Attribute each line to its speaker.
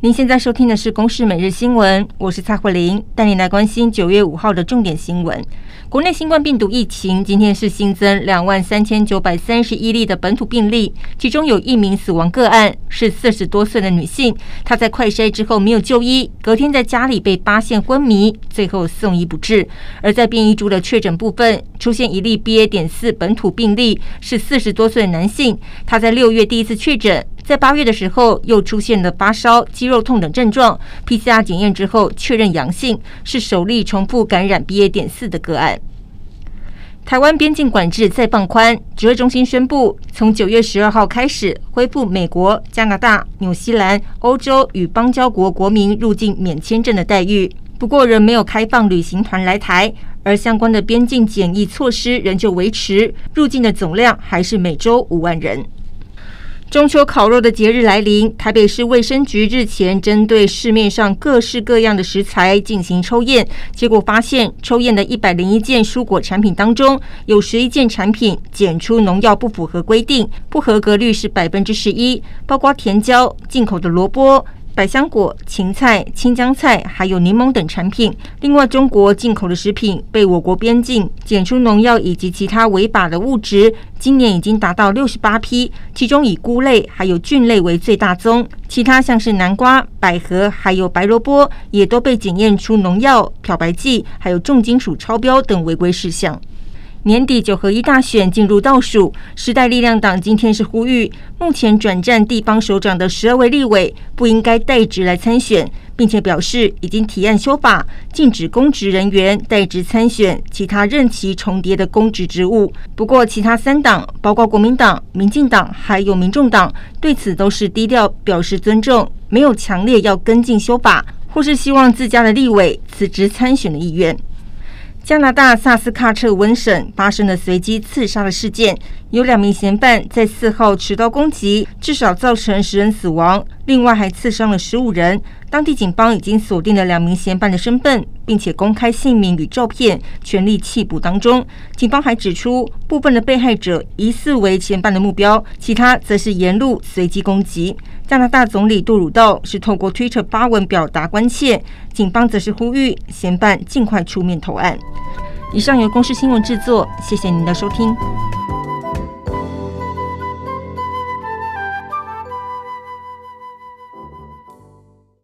Speaker 1: 您现在收听的是《公视每日新闻》，我是蔡慧玲，带您来关心九月五号的重点新闻。国内新冠病毒疫情今天是新增两万三千九百三十一例的本土病例，其中有一名死亡个案是四十多岁的女性，她在快筛之后没有就医，隔天在家里被发现昏迷，最后送医不治。而在变异株的确诊部分，出现一例 BA. 点四本土病例，是四十多岁的男性，他在六月第一次确诊。在八月的时候，又出现了发烧、肌肉痛等症状，PCR 检验之后确认阳性，是首例重复感染 BA. 点四的个案。台湾边境管制再放宽，指挥中心宣布，从九月十二号开始恢复美国、加拿大、纽西兰、欧洲与邦交国国民入境免签证的待遇。不过，仍没有开放旅行团来台，而相关的边境检疫措施仍旧维持，入境的总量还是每周五万人。中秋烤肉的节日来临，台北市卫生局日前针对市面上各式各样的食材进行抽验，结果发现抽验的一百零一件蔬果产品当中，有十一件产品检出农药不符合规定，不合格率是百分之十一，包括甜椒、进口的萝卜。百香果、芹菜、青江菜，还有柠檬等产品。另外，中国进口的食品被我国边境检出农药以及其他违法的物质，今年已经达到六十八批，其中以菇类还有菌类为最大宗，其他像是南瓜、百合还有白萝卜，也都被检验出农药、漂白剂还有重金属超标等违规事项。年底九合一大选进入倒数，时代力量党今天是呼吁，目前转战地方首长的十二位立委不应该代职来参选，并且表示已经提案修法，禁止公职人员代职参选其他任期重叠的公职职务。不过，其他三党，包括国民党、民进党还有民众党，对此都是低调表示尊重，没有强烈要跟进修法或是希望自家的立委辞职参选的意愿。加拿大萨斯喀彻温省发生了随机刺杀的事件，有两名嫌犯在四号持刀攻击，至少造成十人死亡，另外还刺伤了十五人。当地警方已经锁定了两名嫌犯的身份，并且公开姓名与照片，全力缉捕当中。警方还指出，部分的被害者疑似为嫌犯的目标，其他则是沿路随机攻击。加拿大总理杜鲁道是透过推特发文表达关切，警方则是呼吁嫌犯尽快出面投案。以上由公视新闻制作，谢谢您的收听。